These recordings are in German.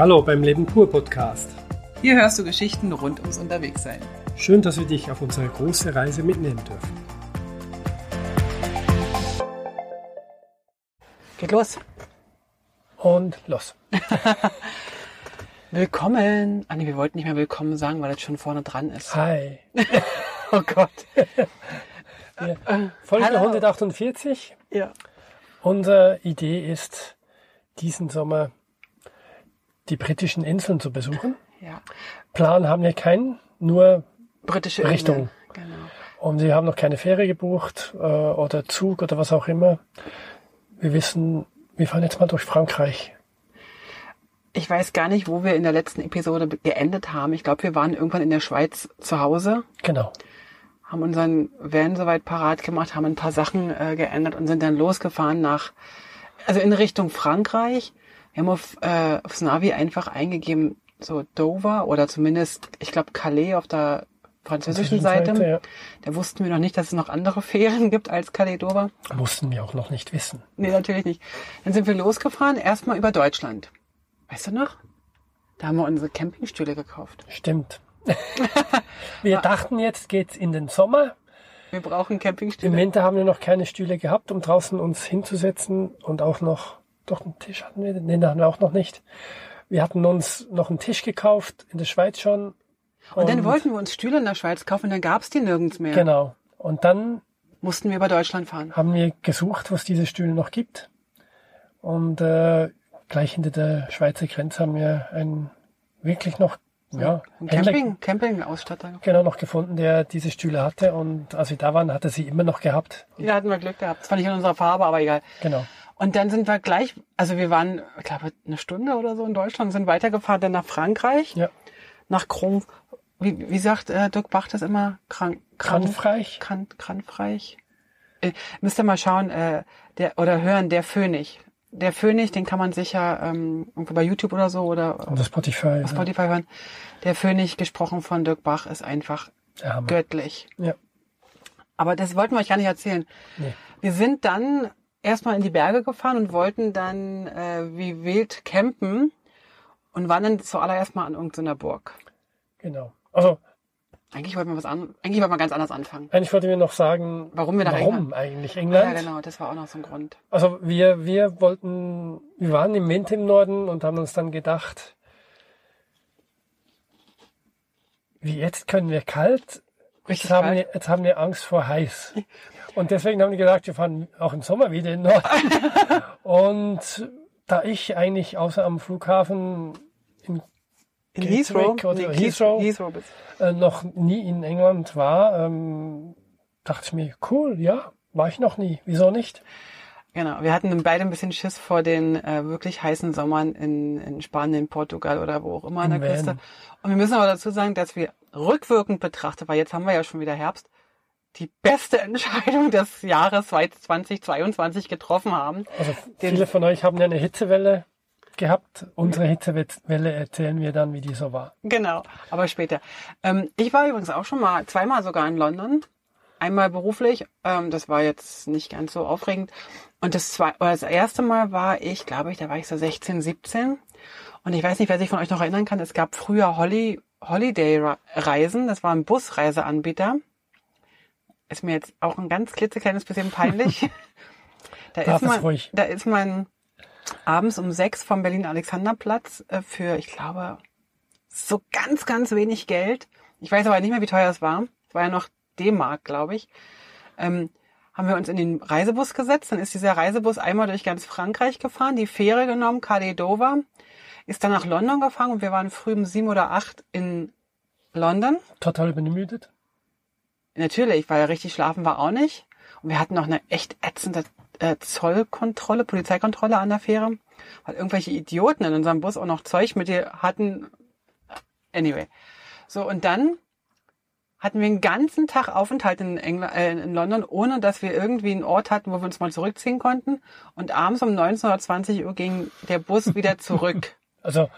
Hallo beim Leben pur Podcast. Hier hörst du Geschichten rund ums Unterwegssein. Schön, dass wir dich auf unsere große Reise mitnehmen dürfen. Geht los. Und los. Willkommen. Ah nee, wir wollten nicht mehr willkommen sagen, weil das schon vorne dran ist. Hi. Oh Gott. Ja. Folge Hallo. 148. Ja. Unsere Idee ist, diesen Sommer die britischen Inseln zu besuchen. Ja. Plan haben wir keinen, nur Britische Richtung. Inseln. Genau. und wir haben noch keine Fähre gebucht äh, oder Zug oder was auch immer. Wir wissen, wir fahren jetzt mal durch Frankreich. Ich weiß gar nicht, wo wir in der letzten Episode geendet haben. Ich glaube, wir waren irgendwann in der Schweiz zu Hause, Genau. haben unseren Van soweit parat gemacht, haben ein paar Sachen äh, geändert und sind dann losgefahren nach, also in Richtung Frankreich. Wir haben auf, äh, aufs Navi einfach eingegeben, so Dover oder zumindest, ich glaube, Calais auf der französischen Seite. ja. Da wussten wir noch nicht, dass es noch andere Fähren gibt als Calais Dover. Mussten wir auch noch nicht wissen. Nee, natürlich nicht. Dann sind wir losgefahren, erstmal über Deutschland. Weißt du noch? Da haben wir unsere Campingstühle gekauft. Stimmt. wir dachten, jetzt geht's in den Sommer. Wir brauchen Im Campingstühle. Winter haben wir noch keine Stühle gehabt, um draußen uns hinzusetzen und auch noch, doch einen Tisch hatten wir, den hatten wir auch noch nicht. Wir hatten uns noch einen Tisch gekauft, in der Schweiz schon. Und dann wollten wir uns Stühle in der Schweiz kaufen, und dann gab's die nirgends mehr. Genau. Und dann Mussten wir über Deutschland fahren. haben wir gesucht, was diese Stühle noch gibt. Und äh, gleich hinter der Schweizer Grenze haben wir einen wirklich noch, ja, Ein Camping, Camping-Ausstatter. genau noch gefunden, der diese Stühle hatte. Und als wir da waren, hat er sie immer noch gehabt. Da hatten wir Glück gehabt. Das war nicht in unserer Farbe, aber egal. Genau. Und dann sind wir gleich, also wir waren, ich glaube, eine Stunde oder so in Deutschland, sind weitergefahren dann nach Frankreich, Ja. nach Kron, wie, wie sagt äh, Dirk Bach das immer? Kran, Kranfreich? Kran, Kranfreich. Äh, müsst ihr mal schauen, äh, der, oder hören, der Phönix. Der Phönix, den kann man sicher ähm, irgendwo bei YouTube oder so oder Oder Spotify. auf Spotify hören. Der Phönix, gesprochen von Dirk Bach, ist einfach Ja, göttlich. Ja. Aber das wollten wir euch gar nicht erzählen. Nee. Wir sind dann erstmal in die Berge gefahren und wollten dann äh, wie wild campen und waren dann zuallererst mal an irgendeiner Burg. Genau. Also, Eigentlich wollten wir was an, eigentlich wollten wir ganz anders anfangen. eigentlich wollten wir noch sagen, Warum wir nach warum eigentlich Ja, England? genau, das war auch noch so ein Grund. Also wir, wir wollten, wir waren im Winter im Norden und haben uns dann gedacht, wie jetzt können wir kalt, jetzt haben, wir, jetzt haben wir Angst vor heiß. Und deswegen haben wir gesagt, wir fahren auch im Sommer wieder in den Norden. und da ich eigentlich außer am Flughafen in In Heathrow, oder Heathrow. Heathrow äh, noch nie in England war, ähm, dachte ich mir, cool, ja, war ich noch nie. Wieso nicht? Genau, wir hatten beide ein bisschen Schiss vor den äh, wirklich heißen Sommern in, in Spanien, Portugal oder wo auch immer an der Küste. Van. Und wir müssen aber dazu sagen, dass wir rückwirkend betrachtet, weil jetzt haben wir ja schon wieder Herbst, die beste Entscheidung des Jahres 2022 getroffen haben. Also Den- viele von euch haben ja eine Hitzewelle gehabt. Unsere Hitzewelle erzählen wir dann, wie die so war. Genau, aber später. Ähm, ich war übrigens auch schon mal zweimal sogar in London. Einmal beruflich, ähm, das war jetzt nicht ganz so aufregend. Und das, zwei, das erste Mal war ich, glaube ich, da war ich so 16, 17. Und ich weiß nicht, wer sich von euch noch erinnern kann, es gab früher Holly, Holiday-Reisen, das war ein Busreiseanbieter. Ist mir jetzt auch ein ganz klitzekleines bisschen peinlich. da, Darf ist man, ruhig. da ist man abends um sechs vom Berlin-Alexanderplatz äh, für, ich glaube, so ganz, ganz wenig Geld. Ich weiß aber nicht mehr, wie teuer es war. Es war ja noch D-Mark, glaube ich. Ähm, haben wir uns in den Reisebus gesetzt. Dann ist dieser Reisebus einmal durch ganz Frankreich gefahren, die Fähre genommen, Calais Dover, ist dann nach London gefahren und wir waren früh um sieben oder acht in London. Total übermüdet. Natürlich, weil richtig schlafen war auch nicht. Und wir hatten noch eine echt ätzende äh, Zollkontrolle, Polizeikontrolle an der Fähre, weil irgendwelche Idioten in unserem Bus auch noch Zeug mit dir hatten. Anyway. So, und dann hatten wir einen ganzen Tag Aufenthalt in, England, äh, in London, ohne dass wir irgendwie einen Ort hatten, wo wir uns mal zurückziehen konnten. Und abends um 19 oder 20 Uhr ging der Bus wieder zurück. Also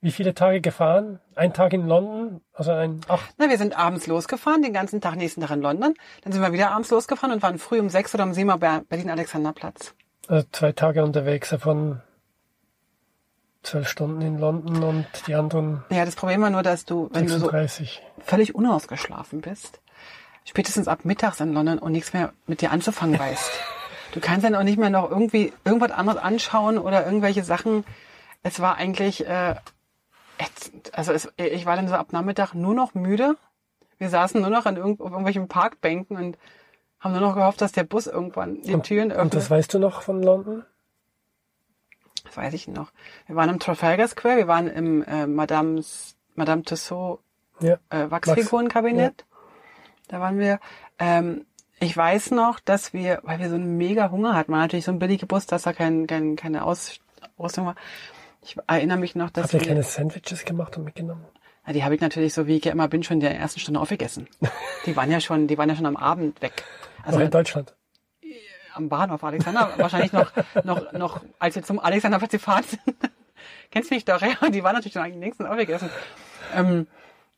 wie viele Tage gefahren? Ein Tag in London, also ein acht. Na, wir sind abends losgefahren, den ganzen Tag, nächsten Tag in London. Dann sind wir wieder abends losgefahren und waren früh um sechs oder um sieben Ber- Berlin-Alexanderplatz. Also zwei Tage unterwegs, davon zwölf Stunden in London und die anderen Ja, das Problem war nur, dass du, wenn du so 36. völlig unausgeschlafen bist, spätestens ab mittags in London und nichts mehr mit dir anzufangen weißt. Du kannst dann auch nicht mehr noch irgendwie irgendwas anderes anschauen oder irgendwelche Sachen. Es war eigentlich äh. Also es, ich war dann so ab Nachmittag nur noch müde. Wir saßen nur noch an irgend, auf irgendwelchen Parkbänken und haben nur noch gehofft, dass der Bus irgendwann die Türen öffnet. Und das weißt du noch von London? Das weiß ich noch. Wir waren im Trafalgar Square, wir waren im äh, Madame's, Madame Tussauds Ja. äh, Wachsfigurenkabinett. Da waren wir. Ähm, ich weiß noch, dass wir, weil wir so einen mega Hunger hatten, war natürlich so ein billiger Bus, dass da kein, kein, keine Aus, Ausrüstung war. Ich erinnere mich noch, dass Habt ihr wir, keine Sandwiches gemacht und mitgenommen? ja, die habe ich natürlich so wie ich ja immer bin schon in der ersten Stunde aufgegessen. Die waren ja schon, die waren ja schon am Abend weg. Also Noch in Deutschland. Am Bahnhof Alexander, wahrscheinlich noch, noch, noch, als wir zum Alexanderplatz gefahren sind. Kennst du mich doch, ja? Die waren natürlich schon am nächsten aufgegessen. Ähm,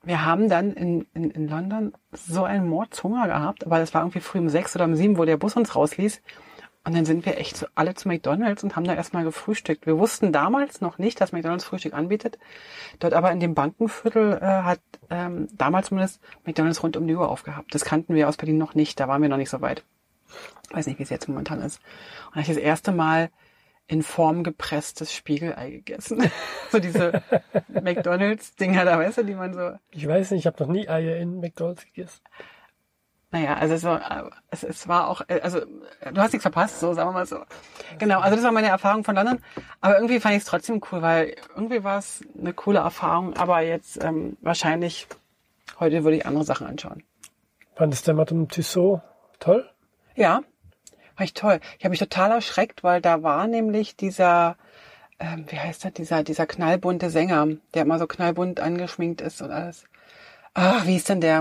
wir haben dann in, in, in London so einen Mordshunger gehabt, aber das war irgendwie früh um sechs oder um sieben, wo der Bus uns rausließ. Und dann sind wir echt so alle zu McDonalds und haben da erstmal gefrühstückt. Wir wussten damals noch nicht, dass McDonalds Frühstück anbietet. Dort aber in dem Bankenviertel äh, hat ähm, damals zumindest McDonalds rund um die Uhr aufgehabt. Das kannten wir aus Berlin noch nicht, da waren wir noch nicht so weit. Weiß nicht, wie es jetzt momentan ist. Und da habe ich das erste Mal in Form gepresstes Spiegelei gegessen. so diese McDonalds-Dinger da, weißt du, die man so Ich weiß nicht, ich habe noch nie Eier in McDonald's gegessen. Naja, also so, es, es war auch, äh, also äh, du hast nichts verpasst, so sagen wir mal so. Genau, also das war meine Erfahrung von London. Aber irgendwie fand ich es trotzdem cool, weil irgendwie war es eine coole Erfahrung. Aber jetzt ähm, wahrscheinlich heute würde ich andere Sachen anschauen. Fandest du Madame Tussaud toll? Ja, war ich toll. Ich habe mich total erschreckt, weil da war nämlich dieser, ähm, wie heißt das, dieser, dieser knallbunte Sänger, der immer so knallbunt angeschminkt ist und alles. Ach, wie ist denn der?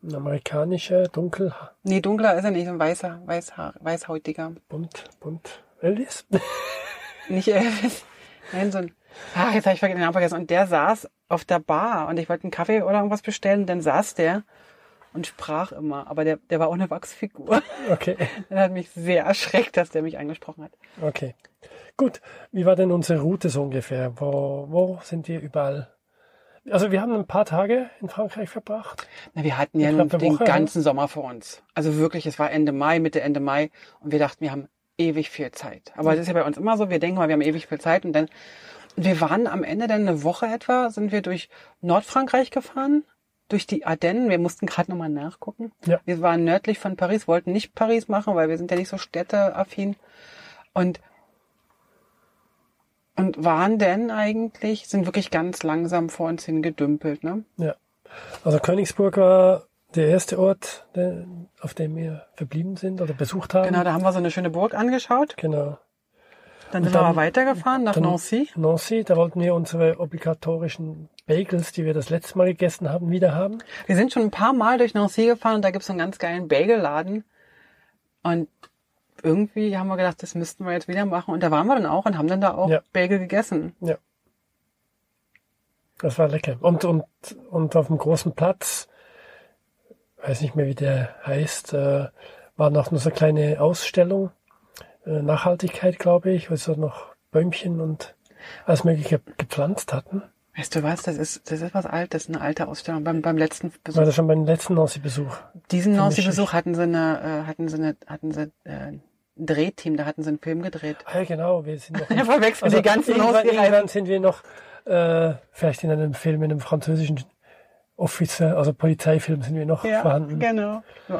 Ein amerikanischer, dunkel, Nee, dunkler ist er nicht, so ein weißer, weißhaar, weißhäutiger. bunt, bunt. Elvis? Nicht Elvis. Nein, so ein. Ach, jetzt habe ich den Namen vergessen. Und der saß auf der Bar und ich wollte einen Kaffee oder irgendwas bestellen. Und dann saß der und sprach immer. Aber der, der war auch eine Wachsfigur. Okay, Das hat mich sehr erschreckt, dass der mich angesprochen hat. okay. Gut, wie war denn unsere Route so ungefähr? Wo, wo sind wir überall? Also wir haben ein paar Tage in Frankreich verbracht. Na, wir hatten ja nun den Woche, ganzen Sommer vor uns. Also wirklich, es war Ende Mai, Mitte Ende Mai. Und wir dachten, wir haben ewig viel Zeit. Aber das ist ja bei uns immer so. Wir denken mal, wir haben ewig viel Zeit. Und dann, wir waren am Ende dann eine Woche etwa, sind wir durch Nordfrankreich gefahren. Durch die Ardennen. Wir mussten gerade nochmal nachgucken. Ja. Wir waren nördlich von Paris, wollten nicht Paris machen, weil wir sind ja nicht so städteaffin. Und, und waren denn eigentlich, sind wirklich ganz langsam vor uns hingedümpelt, ne? Ja. Also Königsburg war der erste Ort, auf dem wir verblieben sind oder besucht haben. Genau, da haben wir so eine schöne Burg angeschaut. Genau. Dann sind wir dann- aber weitergefahren nach Nancy. Nancy, da wollten wir unsere obligatorischen Bagels, die wir das letzte Mal gegessen haben, wieder haben. Wir sind schon ein paar Mal durch Nancy gefahren und da gibt's so einen ganz geilen Bagelladen. Und irgendwie haben wir gedacht, das müssten wir jetzt wieder machen. Und da waren wir dann auch und haben dann da auch Ja. Bagel gegessen. Ja. Das war lecker. Und, und, und auf dem großen Platz, weiß nicht mehr, wie der heißt, äh, war noch so eine kleine Ausstellung. Äh, Nachhaltigkeit, glaube ich, wo sie noch Bäumchen und alles Mögliche gepflanzt hatten. Weißt du was? Das ist, das ist was Altes, eine alte Ausstellung. Beim, beim letzten War Besuch, das schon beim letzten Nancy-Besuch? diesen Nancy-Besuch hatten sie eine, äh, hatten sie eine, hatten sie äh, ein Drehteam, da hatten sie einen Film gedreht. Ah, ja, genau, wir sind noch. Verwechseln die ganzen irgendwann, irgendwann sind wir noch, äh, vielleicht in einem Film, in einem französischen Officer, also Polizeifilm sind wir noch Ja, vorhanden. genau. So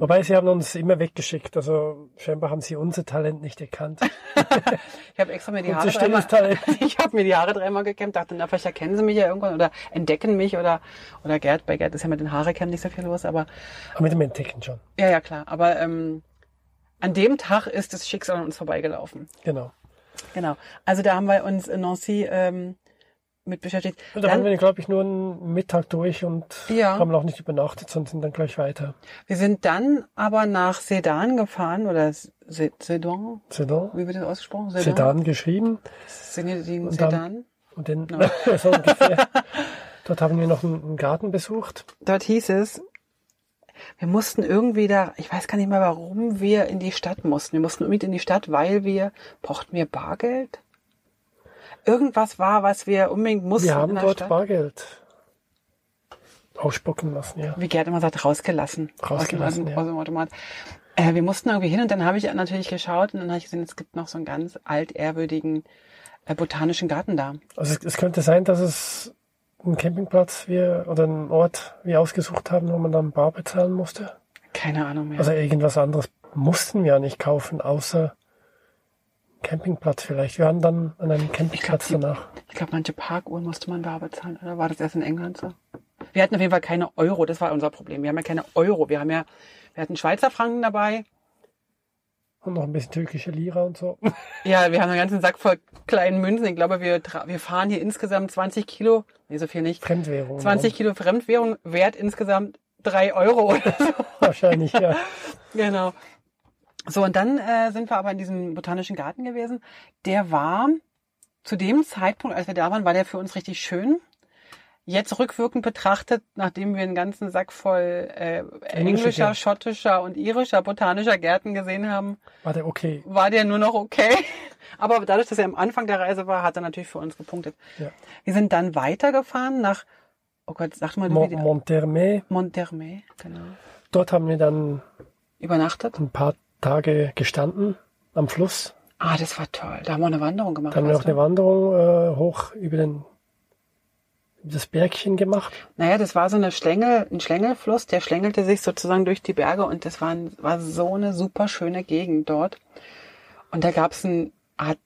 Wobei sie haben uns immer weggeschickt, also scheinbar haben sie unser Talent nicht erkannt. ich habe extra mir die Haare dreimal, ich habe mir die Haare dreimal gekämmt, dachte, na, vielleicht erkennen sie mich ja irgendwann oder entdecken mich oder, oder Gerd, bei Gerd ist ja mit den Haare kämmen nicht so viel los, aber, Aber mit dem Entdecken schon. ja, ja, klar, aber, ähm, an dem Tag ist das Schicksal an uns vorbeigelaufen. Genau. Genau. Also da haben wir uns in Nancy, ähm, mit beschäftigt. Und da Dann- waren wir, glaube ich, nur einen Mittag durch und Ja. haben auch nicht übernachtet, sondern sind dann gleich weiter. Wir sind dann aber nach Sedan gefahren oder Se- Sedan, Sedan. wie wird das ausgesprochen? Sedan geschrieben. Sedan. Und dann- Sedan. Und den, so ungefähr. Dort haben wir noch einen, Garten besucht. Dort hieß es, wir mussten irgendwie da, ich weiß gar nicht mehr, warum wir in die Stadt mussten. Wir mussten irgendwie in die Stadt, weil wir, brauchten wir Bargeld? Irgendwas war, was wir unbedingt mussten Wir haben dort Stadt. Bargeld ausspucken lassen, ja. Wie Gerd immer sagt, rausgelassen. Rausgelassen, aus, dem- ja. aus dem Automat. Äh, wir mussten irgendwie hin und dann habe ich natürlich geschaut und dann habe ich gesehen, es gibt noch so einen ganz altehrwürdigen äh, botanischen Garten da. Also es, es könnte sein, dass es einen Campingplatz wir oder einen Ort wir ausgesucht haben, wo man dann Bar bezahlen musste. Keine Ahnung mehr. Also irgendwas anderes mussten wir ja nicht kaufen, außer Campingplatz vielleicht. Wir waren dann an einem Campingplatz die- danach. Ich glaube, manche Parkuhren musste man bar bezahlen. Oder war das erst in England so? Wir hatten auf jeden Fall keine Euro. Das war unser Problem. Wir haben ja keine Euro. Wir haben ja, wir hatten Schweizer Franken dabei. Und noch ein bisschen türkische Lira und so. Ja, wir haben einen ganzen Sack voll kleinen Münzen. Ich glaube, wir, wir fahren hier insgesamt 20 Kilo. Nee, so viel nicht. Fremdwährung. 20 Kilo Fremdwährung, Wert insgesamt drei Euro oder so. Wahrscheinlich, ja. Genau. So, und dann äh, sind wir aber in diesem botanischen Garten gewesen. Der war zu dem Zeitpunkt, als wir da waren, war der für uns richtig schön. Jetzt rückwirkend betrachtet, nachdem wir einen ganzen Sack voll äh, englischer, Gärten. schottischer und irischer botanischer Gärten gesehen haben, War der okay. war der nur noch okay. Aber dadurch, dass er am Anfang der Reise war, hat er natürlich für uns gepunktet. Ja. Wir sind dann weitergefahren nach, oh Gott, sag mal, Mont Montermé. Monthermé, genau. Dort haben wir dann Übernachtet. ein paar Tage gestanden am Fluss. Ah, das war toll. Da haben wir eine Wanderung gemacht. Dann haben wir noch eine Wanderung äh, hoch über den das Bergchen gemacht. Naja, das war so eine Schlängel, ein Schlängelfluss, der schlängelte sich sozusagen durch die Berge und das war, ein, war so eine super schöne Gegend dort. Und da gab es eine Art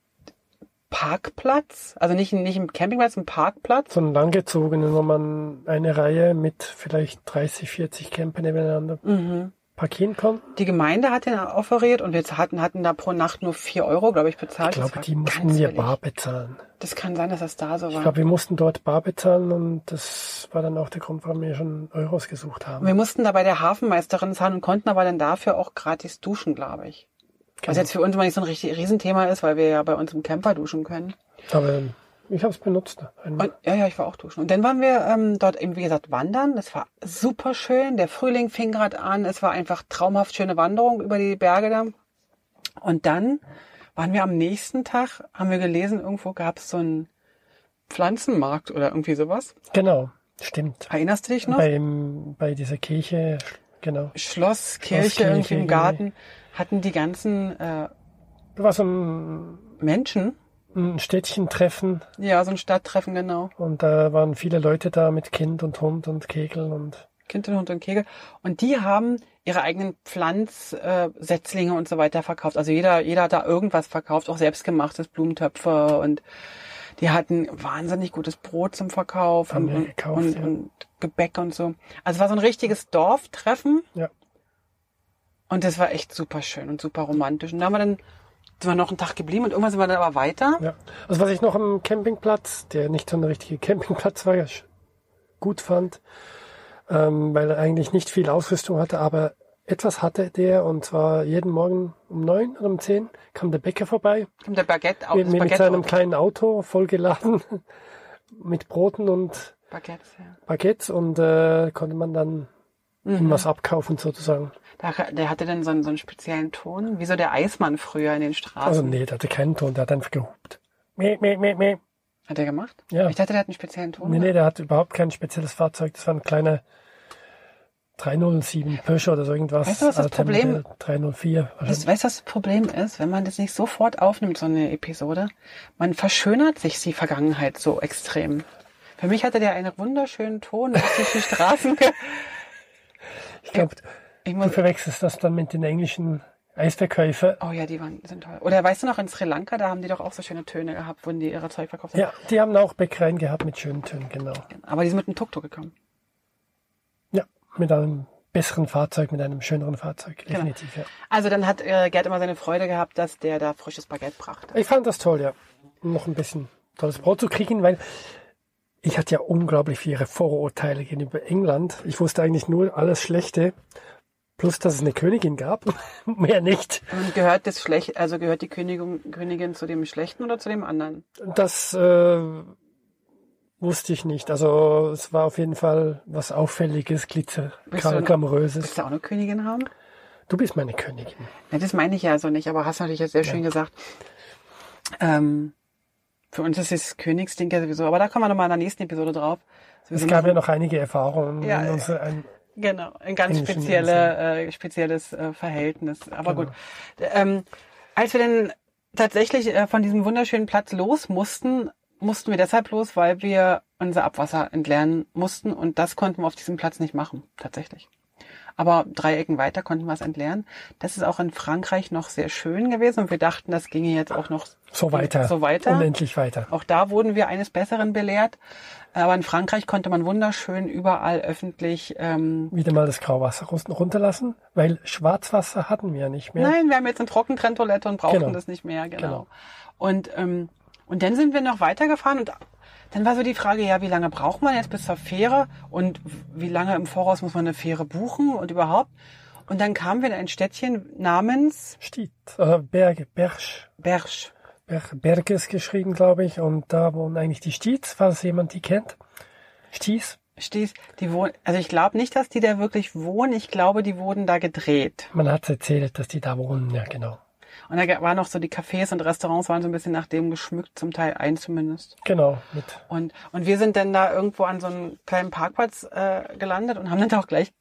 Parkplatz, also nicht, nicht ein Campingplatz, ein Parkplatz. So einen langgezogenen, wo man eine Reihe mit vielleicht 30, 40 Camper nebeneinander Mhm. Parkieren konnte. Die Gemeinde hat den offeriert und wir hatten, hatten da pro Nacht nur vier Euro, glaube ich, bezahlt. Ich glaube, die mussten wir billig. bar bezahlen. Das kann sein, dass das da so Ich war. glaube, wir mussten dort bar bezahlen und das war dann auch der Grund, warum wir schon Euros gesucht haben. Wir mussten da bei der Hafenmeisterin zahlen und konnten aber dann dafür auch gratis duschen, glaube ich. Was Genau. jetzt für uns mal nicht so ein richtig Riesenthema ist, weil wir ja bei uns im Camper duschen können. Aber ich habe es benutzt. Und, ja, ja, ich war auch duschen. Und dann waren wir ähm, dort eben, wie gesagt, wandern. Das war super schön. Der Frühling fing gerade an. Es war einfach traumhaft schöne Wanderung über die Berge da. Und dann waren wir am nächsten Tag, haben wir gelesen, irgendwo gab es so einen Pflanzenmarkt oder irgendwie sowas. Genau, stimmt. Erinnerst du dich noch? Beim, bei dieser Kirche, genau. Schloss, Kirche, Schlosskirche, irgendwie im. Garten hatten die ganzen äh, Da war so ein, Menschen, ein Städtchentreffen ja, so ein Stadttreffen, genau. und da waren viele Leute da mit Kind und Hund und Kegeln und Kind und Hund und Kegel. Und die haben ihre eigenen Pflanzsetzlinge Setzlinge und so weiter verkauft. Also jeder, jeder hat da irgendwas verkauft, auch selbstgemachtes Blumentöpfe und die hatten wahnsinnig gutes Brot zum Verkauf Haben und, wir und, gekauft, und, ja. und Gebäck und so. Also es war so ein richtiges Dorftreffen ja. und das war echt super schön und super romantisch. Und da haben wir dann sind wir noch einen Tag geblieben und irgendwann sind wir dann aber weiter. Ja. Also was ich noch am Campingplatz, der nicht so ein richtiger Campingplatz war, gut fand, ähm, weil er eigentlich nicht viel Ausrüstung hatte, aber etwas hatte der und zwar jeden Morgen um neun oder um zehn kam der Bäcker vorbei Kommt der Baguette, au- mit, mit Baguette, seinem kleinen Auto vollgeladen mit Broten und Baguettes, ja. Baguettes und äh, konnte man dann Mhm. was abkaufen sozusagen. Der hatte dann so einen, so einen speziellen Ton, wie so der Eismann früher in den Straßen. Also nee, der hatte keinen Ton, der hat einfach gehupt. Meh, meh, meh, meh. Hat er gemacht? Ja. Ich dachte, der hat einen speziellen Ton. Nee, nee, der hat überhaupt kein spezielles Fahrzeug. Das war ein kleiner 307 Peugeot oder so irgendwas. Weißt du, was das Alter Problem- Modell 304. Weißt, weißt du, was das Problem ist, wenn man das nicht sofort aufnimmt, so eine Episode? Man verschönert sich die Vergangenheit so extrem. Für mich hatte der einen wunderschönen Ton durch die Straßen. Ich glaube, Ich du muss, verwechselst das dann mit den englischen Eisverkäufer. oh ja, die waren, sind toll. Oder weißt du noch, in Sri Lanka, da haben die doch auch so schöne Töne gehabt, wo die ihre Zeug verkauft haben. Ja, die haben auch Bäckereien gehabt mit schönen Tönen, genau. Aber die sind mit einem Tuk-Tuk gekommen. Ja, mit einem besseren Fahrzeug, mit einem schöneren Fahrzeug, Genau. definitiv, ja. Also dann hat äh, Gerd immer seine Freude gehabt, dass der da frisches Baguette brachte. Ich fand das toll, ja. Um noch ein bisschen tolles Brot zu kriegen, weil ich hatte ja unglaublich viele Vorurteile gegenüber England. Ich wusste eigentlich nur alles Schlechte, plus dass es eine Königin gab, mehr nicht. Und gehört das schlecht, also gehört die Königin, Königin zu dem Schlechten oder zu dem anderen? Das äh, wusste ich nicht. Also es war auf jeden Fall was Auffälliges, Glitzer, Glamouröses. Willst du auch eine Königin haben? Du bist meine Königin. Ja, das meine ich ja so nicht, aber hast natürlich jetzt sehr schön gesagt. Ähm, Für uns ist das Königsding ja sowieso, aber da kommen wir nochmal in der nächsten Episode drauf. Es gab ja noch einige Erfahrungen. Ja, in unser, ein, Genau, ein ganz spezielle, äh, spezielles äh, Verhältnis. Aber Genau. gut. Ähm, als wir dann tatsächlich äh, von diesem wunderschönen Platz los mussten, mussten wir deshalb los, weil wir unser Abwasser entleeren mussten und das konnten wir auf diesem Platz nicht machen, tatsächlich. Aber drei Ecken weiter konnten wir es entleeren. Das ist auch in Frankreich noch sehr schön gewesen und wir dachten, das ginge jetzt auch noch so weiter. So weiter. Unendlich weiter. Auch da wurden wir eines Besseren belehrt. Aber in Frankreich konnte man wunderschön überall öffentlich ähm, Wieder mal das Grauwasser run- runterlassen, weil Schwarzwasser hatten wir ja nicht mehr. Nein, wir haben jetzt eine Trockentrenntoilette und brauchen Genau. das nicht mehr, genau. Genau. Und, ähm, und dann sind wir noch weitergefahren und dann war so die Frage, ja, wie lange braucht man jetzt bis zur Fähre und wie lange im Voraus muss man eine Fähre buchen und überhaupt? Und dann kamen wir in ein Städtchen namens Stiet, oder Berge, Bersch. Bersch. Ber Berges geschrieben, glaube ich. Und da wohnen eigentlich die Stiez, falls jemand die kennt. Sties. Stieß, die wohnen, also ich glaube nicht, dass die da wirklich wohnen. Ich glaube, die wurden da gedreht. Man hat erzählt, dass die da wohnen, ja genau. Und da waren noch so die Cafés und Restaurants waren so ein bisschen nach dem geschmückt, zum Teil ein zumindest. Genau, mit Und, und wir sind dann da irgendwo an so einem kleinen Parkplatz äh, gelandet und haben dann da auch gleich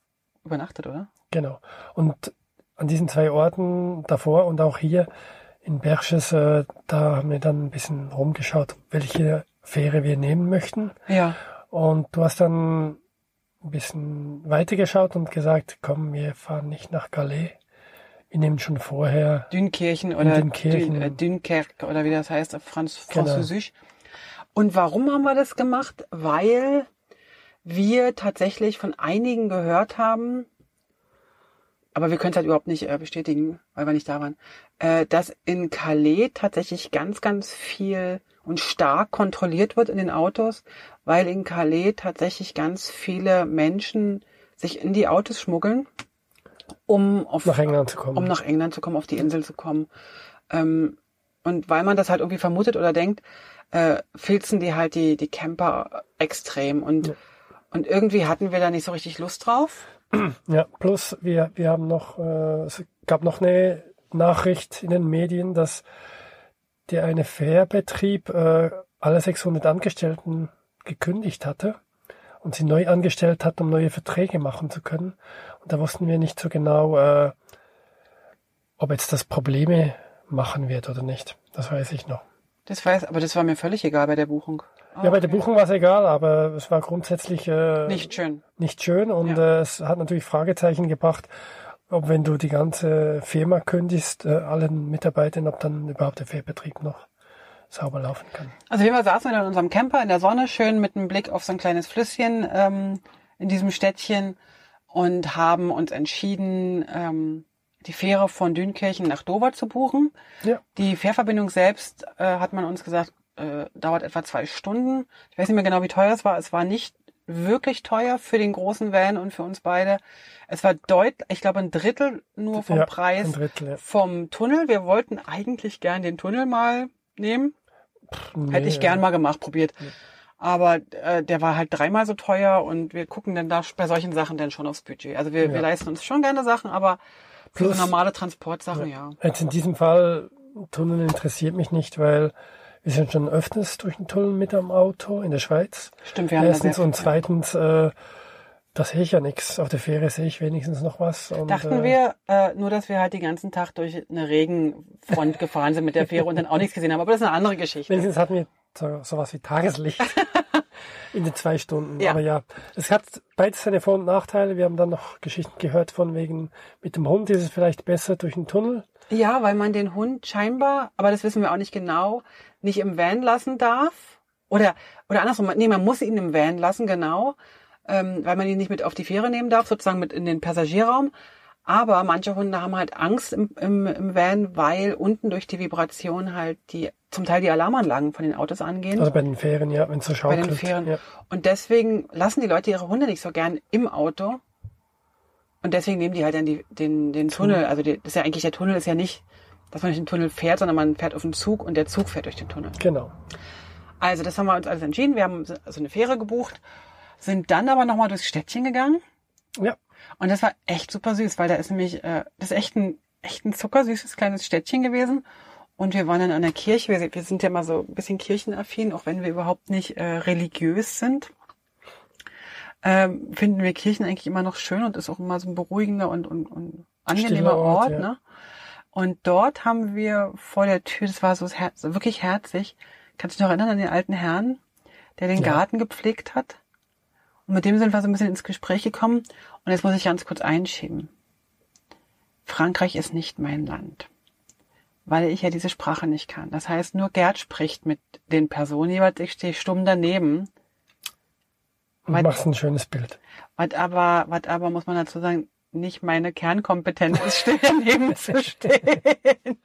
übernachtet, oder? Genau. Und an diesen zwei Orten davor und auch hier in Berches, äh, da haben wir dann ein bisschen rumgeschaut, welche Fähre wir nehmen möchten. Ja. Und du hast dann ein bisschen weitergeschaut und gesagt, komm, wir fahren nicht nach Calais. Wir nehmen schon vorher. Dünkirchen oder Dünkirchen. Dün, äh, Dunkerque oder wie das heißt auf Franz Genau. Französisch. Und warum haben wir das gemacht? Weil wir tatsächlich von einigen gehört haben, aber wir können es halt überhaupt nicht äh, bestätigen, weil wir nicht da waren, äh, dass in Calais tatsächlich ganz, ganz viel und stark kontrolliert wird in den Autos, weil in Calais tatsächlich ganz viele Menschen sich in die Autos schmuggeln, um auf Nach England zu kommen. um nach England zu kommen, auf die Insel zu kommen. Ähm, und weil man das halt irgendwie vermutet oder denkt, äh, filzen die halt die, die Camper extrem. Und, Ja. und irgendwie hatten wir da nicht so richtig Lust drauf. Ja, plus wir, wir haben noch, äh, es gab noch eine Nachricht in den Medien, dass der eine Fährbetrieb äh, alle 600 Angestellten gekündigt hatte und sie neu angestellt hat, um neue Verträge machen zu können. Da wussten wir nicht so genau, äh, ob jetzt das Probleme machen wird oder nicht. Das weiß ich noch. Das weiß, aber das war mir völlig egal bei der Buchung. ja, bei der Buchung war es egal, aber es war grundsätzlich äh, Nicht schön. nicht schön und Ja. äh, es hat natürlich Fragezeichen gebracht, ob wenn du die ganze Firma kündigst, äh, allen Mitarbeitern, ob dann überhaupt der Fährbetrieb noch sauber laufen kann. Also wir saßen wir in unserem Camper in der Sonne, schön mit einem Blick auf so ein kleines Flüsschen ähm, in diesem Städtchen und haben uns entschieden, ähm, die Fähre von Dünkirchen nach Dover zu buchen. Ja, Die Fährverbindung selbst, äh, hat man uns gesagt, äh, dauert etwa zwei Stunden. Ich weiß nicht mehr genau, wie teuer es war. Es war nicht wirklich teuer für den großen Van und für uns beide. Es war deutlich, ich glaube, ein Drittel nur vom ja Preis ein Drittel. Ja. vom Tunnel. Wir wollten eigentlich gern den Tunnel mal nehmen. Nee, Hätte ich gern mal gemacht, probiert. Aber äh, der war halt dreimal so teuer und wir gucken dann da bei solchen Sachen dann schon aufs Budget. Also wir, wir Ja. leisten uns schon gerne Sachen, aber für Plus- so normale Transportsachen, ja. Jetzt in diesem Fall, Tunnel interessiert mich nicht, weil wir sind schon öfters durch den Tunnel mit am Auto in der Schweiz. Stimmt, wir haben da Erstens und viel- zweitens, äh, da sehe ich ja nichts. Auf der Fähre sehe ich wenigstens noch was. Und, Dachten äh, wir, äh, nur dass wir halt den ganzen Tag durch eine Regenfront gefahren sind mit der Fähre und dann auch nichts gesehen haben. Aber das ist eine andere Geschichte. Wenigstens hatten wir so, sowas wie Tageslicht in den zwei Stunden. Ja. Aber ja, es hat beides seine Vor- und Nachteile. Wir haben dann noch Geschichten gehört von wegen, mit dem Hund ist es vielleicht besser durch den Tunnel. Ja, weil man den Hund scheinbar, aber das wissen wir auch nicht genau, nicht im Van lassen darf. Oder, oder andersrum, nee, man muss ihn im Van lassen, genau, ähm, weil man ihn nicht mit auf die Fähre nehmen darf, sozusagen mit in den Passagierraum. Aber manche Hunde haben halt Angst im, im, im Van, weil unten durch die Vibration halt die, zum Teil die Alarmanlagen von den Autos angehen. Also bei den Fähren, ja, wenn es so bei schaukelt. den Fähren. Ja. Und deswegen lassen die Leute ihre Hunde nicht so gern im Auto. Und deswegen nehmen die halt dann die, den, den Tunnel. Also die, das ist ja eigentlich, der Tunnel ist ja nicht, dass man durch den Tunnel fährt, sondern man fährt auf den Zug und der Zug fährt durch den Tunnel. Genau. Also das haben wir uns alles entschieden. Wir haben so eine Fähre gebucht, sind dann aber nochmal durchs Städtchen gegangen. Ja, Und das war echt super süß, weil da ist nämlich, äh, das ist echt ein, echt ein zuckersüßes kleines Städtchen gewesen. Und wir waren dann an der Kirche. Wir, wir sind ja mal so ein bisschen kirchenaffin, auch wenn wir überhaupt nicht äh, religiös sind. Ähm, finden wir Kirchen eigentlich immer noch schön und ist auch immer so ein beruhigender und, und, und angenehmer Ort, Ort. ja. Ne? Und dort haben wir vor der Tür, das war so, so wirklich herzig. Kannst du dich noch erinnern an den alten Herrn, der den Ja. Garten gepflegt hat? Und mit dem sind wir so ein bisschen ins Gespräch gekommen. Und jetzt muss ich ganz kurz einschieben. Frankreich ist nicht mein Land, weil ich ja diese Sprache nicht kann. Das heißt, nur Gerd spricht mit den Personen jeweils. Ich stehe stumm daneben. Und Weil- machst ein schönes Bild. Was aber, was aber muss man dazu sagen, nicht meine Kernkompetenz ist, still daneben zu stehen.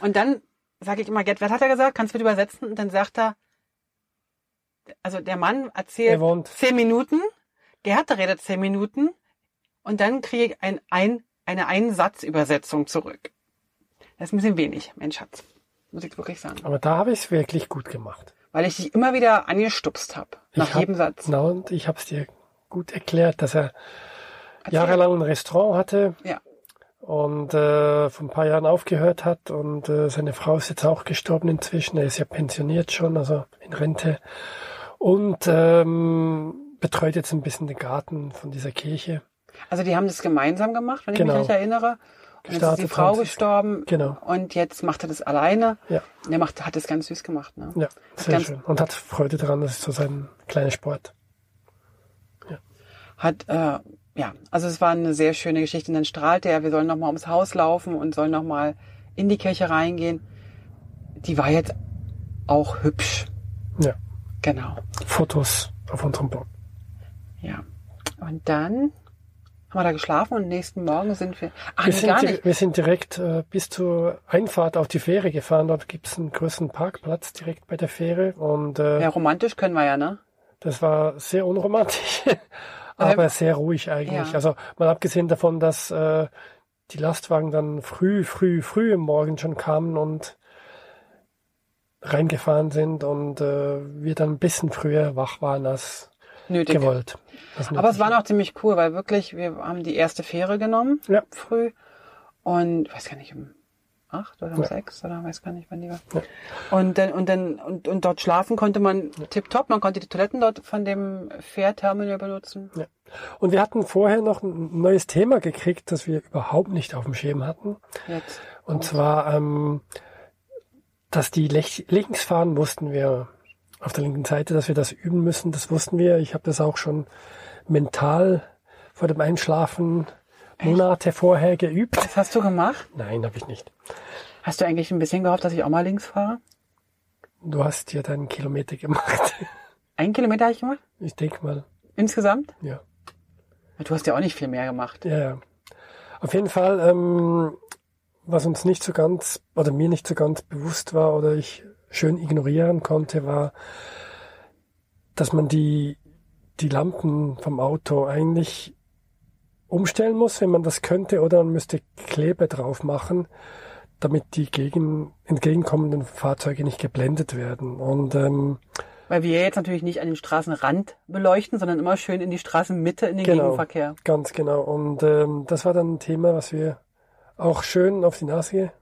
Und dann sage ich immer, Gerd, was hat er gesagt? Kannst du bitte übersetzen? Und dann sagt er, also der Mann erzählt Er zehn Minuten, Gerd redet zehn Minuten und dann kriege ich ein, ein, eine Einsatzübersetzung zurück. Das ist ein bisschen wenig, mein Schatz. Muss ich wirklich sagen. Aber da habe ich es wirklich gut gemacht. Weil ich dich immer wieder angestupst habe. Nach hab, jedem Satz. Na, und ich habe es dir gut erklärt, dass er Erzähl. jahrelang ein Restaurant hatte Ja. und äh, vor ein paar Jahren aufgehört hat und äh, seine Frau ist jetzt auch gestorben inzwischen. Er ist ja pensioniert schon, also in Rente und ähm, betreut jetzt ein bisschen den Garten von dieser Kirche. Also die haben das gemeinsam gemacht, wenn ich Genau. mich recht erinnere. Und jetzt ist die Frau es. gestorben Genau. und jetzt macht er das alleine. Ja, Und er macht, hat das ganz süß gemacht. Ne? ja, sehr ganz- schön. Und hat Freude daran, das ist so sein kleiner Sport. Hat, äh, ja, also es war eine sehr schöne Geschichte. Und dann strahlte er, wir sollen nochmal ums Haus laufen und sollen nochmal in die Kirche reingehen. Die war jetzt auch hübsch. Ja, Genau. Fotos auf unserem Blog. Ja. Und dann haben wir da geschlafen und nächsten Morgen sind wir. Ach, Wir nee, sind, gar nicht. wir sind direkt äh, bis zur Einfahrt auf die Fähre gefahren. Dort gibt's einen größeren Parkplatz direkt bei der Fähre. Und äh, Ja, romantisch können wir ja, ne? das war sehr unromantisch, aber sehr ruhig eigentlich. Ja. Also mal abgesehen davon, dass äh, die Lastwagen dann früh, früh, früh im Morgen schon kamen und reingefahren sind und äh, wir dann ein bisschen früher wach waren als Nötig. gewollt. Aber es war noch ziemlich cool, weil wirklich, wir haben die erste Fähre genommen, Ja. früh. Und ich weiß gar nicht, um acht oder um Ja. sechs oder weiß gar nicht, wann die war. Ja. Und dann, und dann, und, und dort schlafen konnte man tipptopp, man konnte die Toiletten dort von dem Fährterminal benutzen. Ja. Und wir hatten vorher noch ein neues Thema gekriegt, das wir überhaupt nicht auf dem Schirm hatten. Jetzt. Und zwar, ähm, dass die lech- links fahren wussten wir auf der linken Seite, dass wir das üben müssen. Das wussten wir. Ich habe das auch schon mental vor dem Einschlafen Monate vorher geübt. Was hast du gemacht? Nein, habe ich nicht. Hast du eigentlich ein bisschen gehofft, dass ich auch mal links fahre? Du hast ja deinen Kilometer gemacht. Ein Kilometer habe ich gemacht? Ich denk mal, Insgesamt? ja. Du hast ja auch nicht viel mehr gemacht. Ja, ja. Auf jeden Fall, ähm, was uns nicht so ganz, oder mir nicht so ganz bewusst war, oder ich schön ignorieren konnte, war, dass man die, die Lampen vom Auto eigentlich umstellen muss, wenn man das könnte, oder man müsste Kleber drauf machen, damit die gegen, entgegenkommenden Fahrzeuge nicht geblendet werden. Und ähm, Weil wir jetzt natürlich nicht an den Straßenrand beleuchten, sondern immer schön in die Straßenmitte, in den Genau. Gegenverkehr. Ganz genau. Und ähm, das war dann ein Thema, was wir auch schön auf die Nase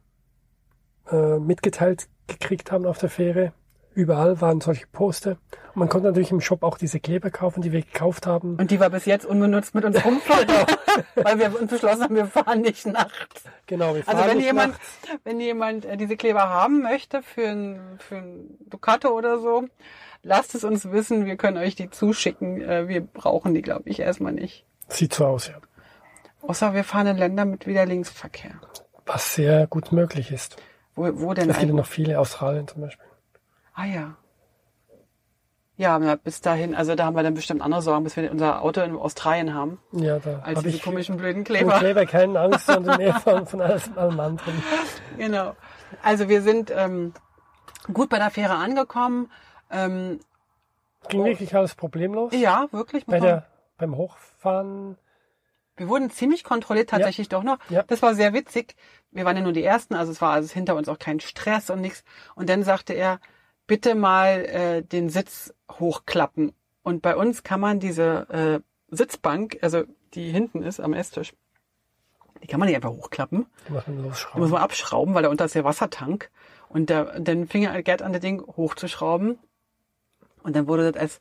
äh, mitgeteilt gekriegt haben auf der Fähre. Überall waren solche Poster. Und man konnte natürlich im Shop auch diese Kleber kaufen, die wir gekauft haben. Und die war bis jetzt unbenutzt mit uns rumfahren, weil wir uns beschlossen haben, wir fahren nicht nachts. Genau, wir fahren Also wenn nicht jemand, nachts. wenn jemand äh, diese Kleber haben möchte für ein, für ein Ducato oder so, lasst es uns wissen, wir können euch die zuschicken. Äh, Wir brauchen die, glaube ich, erstmal nicht. Sieht so aus, ja. Außer wir fahren in Länder mit wieder Linksverkehr. Was sehr gut möglich ist. Wo, wo denn Es gibt noch viele, Australien zum Beispiel. Ah ja. Ja, bis dahin, also da haben wir dann bestimmt andere Sorgen, bis wir unser Auto in Australien haben, Ja, da als habe diese ich komischen blöden Kleber. Kleber keine Angst, sondern mehr von, von alles, allem anderen. Genau. Also wir sind ähm, gut bei der Fähre angekommen. Ähm, Ging wirklich alles problemlos. ja, wirklich. Bei der, beim Hochfahren Wir wurden ziemlich kontrolliert tatsächlich doch noch. Ja. Das war sehr witzig. Wir waren ja nur die Ersten, also es war also hinter uns auch kein Stress und nichts. Und dann sagte er, bitte mal äh, den Sitz hochklappen. Und bei uns kann man diese äh, Sitzbank, also die hinten ist am Esstisch, Die kann man nicht einfach hochklappen. Die man muss man abschrauben, weil da unter ist der Wassertank. Und der, dann fing er Gerd an, das Ding hochzuschrauben. Und dann wurde das als,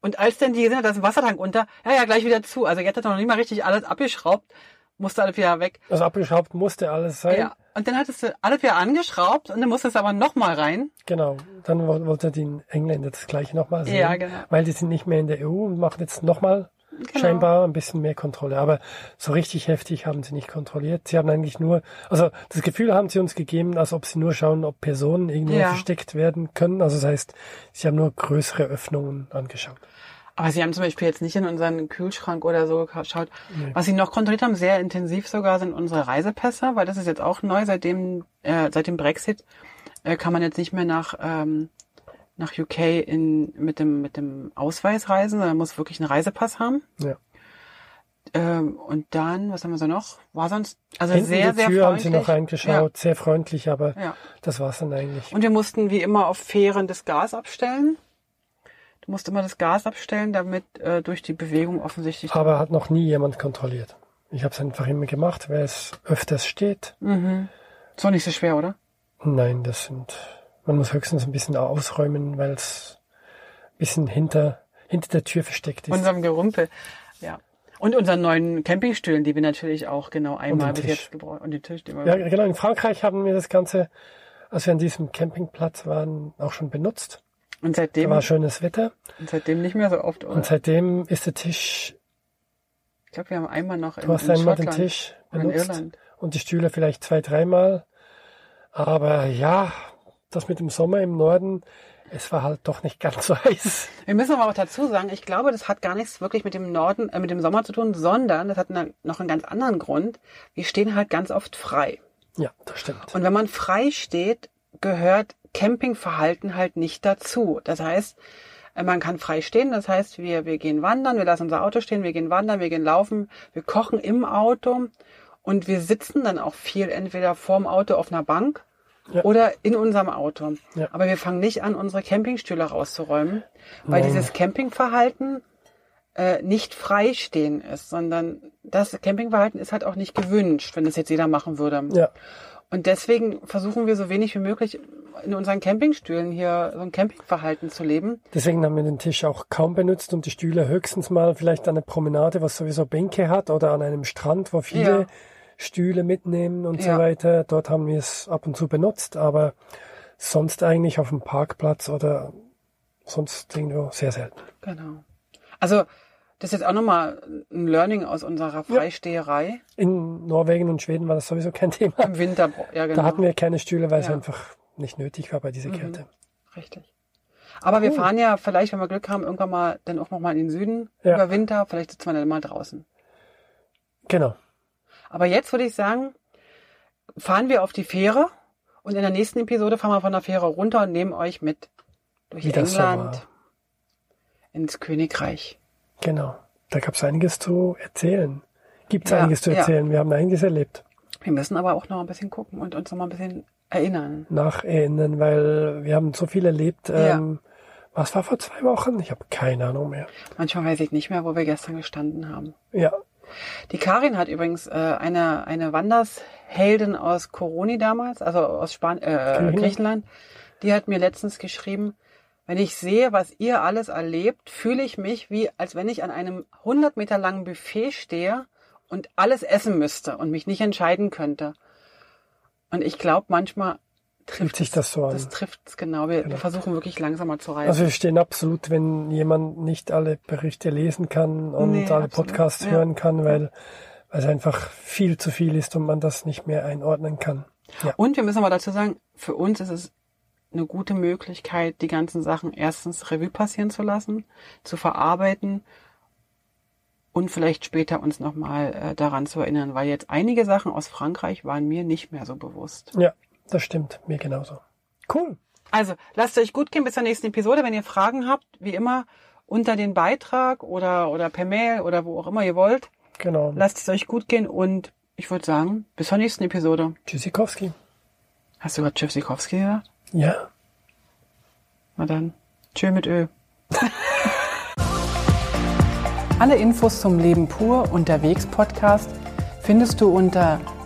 und als dann die gesehen hat, da ist ein Wassertank unter, ja, ja, gleich wieder zu. Also Gerd hat noch nicht mal richtig alles abgeschraubt, musste alles wieder weg. Also abgeschraubt musste alles sein. Ja. Und dann hattest du alles wieder angeschraubt und dann musste es aber nochmal rein. Genau. Dann wo- wollte die Engländer das gleiche nochmal sehen. Ja, genau. Weil die sind nicht mehr in der EU und machen jetzt nochmal Genau. scheinbar ein bisschen mehr Kontrolle. Aber so richtig heftig haben sie nicht kontrolliert. Sie haben eigentlich nur, also das Gefühl haben sie uns gegeben, als ob sie nur schauen, ob Personen irgendwo Ja. versteckt werden können. Also das heißt, sie haben nur größere Öffnungen angeschaut. Aber sie haben zum Beispiel jetzt nicht in unseren Kühlschrank oder so geschaut. Was sie noch kontrolliert haben, sehr intensiv sogar, sind unsere Reisepässe, weil das ist jetzt auch neu, seitdem, äh, seit dem Brexit äh, kann man jetzt nicht mehr nach, ähm, nach UK in, mit, dem, mit dem Ausweis reisen, sondern muss wirklich einen Reisepass haben. Ja. Ähm, und dann, was haben wir so noch? War sonst, also Hinten sehr, die sehr Tür haben freundlich. sie noch reingeschaut, sehr freundlich, aber Ja. ja. das war's dann eigentlich. Und wir mussten wie immer auf Fähren das Gas abstellen. Du musst immer das Gas abstellen, damit äh, durch die Bewegung offensichtlich Aber hat noch nie jemand kontrolliert. Ich habe es einfach immer gemacht, weil es öfters steht. Ist doch nicht so schwer, oder? Nein, das sind, man muss höchstens ein bisschen ausräumen, weil es ein bisschen hinter, hinter der Tür versteckt ist. unserem Gerümpel. Ja. Und unseren neuen Campingstühlen, die wir natürlich auch genau einmal bis jetzt gebraucht und den Tisch, den wir ja, genau, in Frankreich haben wir das Ganze, als wir an diesem Campingplatz waren, auch schon benutzt. und Da seitdem war schönes Wetter und seitdem nicht mehr so oft. Oder? und seitdem ist der Tisch, ich glaube, wir haben einmal noch in, du hast in einmal den Tisch benutzt Irland. und die Stühle vielleicht zwei, dreimal. Aber ja, das mit dem Sommer im Norden, es war halt doch nicht ganz so heiß. Wir müssen aber auch dazu sagen, ich glaube, das hat gar nichts wirklich mit dem Norden, äh, mit dem Sommer zu tun, sondern das hat eine, noch einen ganz anderen Grund. Wir stehen halt ganz oft frei. Ja, das stimmt. Und wenn man frei steht, gehört Campingverhalten halt nicht dazu. Das heißt, äh, man kann frei stehen, das heißt, wir, wir gehen wandern, wir lassen unser Auto stehen, wir gehen wandern, wir gehen laufen, wir kochen im Auto und wir sitzen dann auch viel entweder vorm Auto auf einer Bank Ja. oder in unserem Auto. Ja. Aber wir fangen nicht an, unsere Campingstühle rauszuräumen, weil Nein. dieses Campingverhalten äh, nicht freistehen ist, sondern das Campingverhalten ist halt auch nicht gewünscht, wenn das jetzt jeder machen würde. Ja, Und deswegen versuchen wir so wenig wie möglich in unseren Campingstühlen hier so ein Campingverhalten zu leben. Deswegen haben wir den Tisch auch kaum benutzt und die Stühle höchstens mal vielleicht an einer Promenade, was sowieso Bänke hat, oder an einem Strand, wo viele Ja. Stühle mitnehmen und Ja. so weiter. Dort haben wir es ab und zu benutzt, aber sonst eigentlich auf dem Parkplatz oder sonst irgendwo sehr selten. Genau. Also das ist jetzt auch nochmal ein Learning aus unserer Freisteherei In Norwegen und Schweden war das sowieso kein Thema. im Winter. Ja, genau. Da hatten wir keine Stühle, weil es Ja. einfach nicht nötig war bei dieser Kälte. Richtig. Aber wir Cool. fahren ja vielleicht, wenn wir Glück haben, irgendwann mal dann auch nochmal in den Süden Ja. über Winter. Vielleicht sitzen wir dann mal draußen. Genau. Aber jetzt würde ich sagen, fahren wir auf die Fähre und in der nächsten Episode fahren wir von der Fähre runter und nehmen euch mit durch Wie England ins Königreich. Genau. Da gab es einiges zu erzählen. Gibt es Ja, einiges zu ja. erzählen. Wir haben einiges erlebt. Wir müssen aber auch noch ein bisschen gucken und uns noch mal ein bisschen erinnern. Nacherinnern, weil wir haben so viel erlebt. Ja. Ähm, was war vor zwei Wochen? Ich habe keine Ahnung mehr. Manchmal weiß ich nicht mehr, wo wir gestern gestanden haben. Ja, Die Karin hat übrigens äh, eine, eine Wandersheldin aus Coroni damals, also aus Span äh, Griechenland. Griechenland, die hat mir letztens geschrieben, wenn ich sehe, was ihr alles erlebt, fühle ich mich wie, als wenn ich an einem 100 Meter langen Buffet stehe und alles essen müsste und mich nicht entscheiden könnte. Und ich glaube, manchmal trifft sich das so an. Das trifft es genau. Wir, wir versuchen wirklich langsamer zu reisen. also wir stehen absolut, wenn jemand nicht alle Berichte lesen kann und Nee, alle absolut. Podcasts Ja. hören kann, weil, weil es einfach viel zu viel ist und man das nicht mehr einordnen kann. Ja, Und wir müssen aber dazu sagen, für uns ist es eine gute Möglichkeit, die ganzen Sachen erstens Revue passieren zu lassen, zu verarbeiten und vielleicht später uns nochmal äh, daran zu erinnern, weil jetzt einige Sachen aus Frankreich waren mir nicht mehr so bewusst. ja, das stimmt. Mir genauso. Cool. Also, lasst euch gut gehen bis zur nächsten Episode. Wenn ihr Fragen habt, wie immer, unter den Beitrag oder, oder per Mail oder wo auch immer ihr wollt. Genau. Lasst es euch gut gehen und ich würde sagen, bis zur nächsten Episode. Tschüssikowski. Hast du gerade Tschüssikowski gesagt? Ja. Na dann, tschö mit Ö. Alle Infos zum Leben pur unterwegs Podcast findest du unter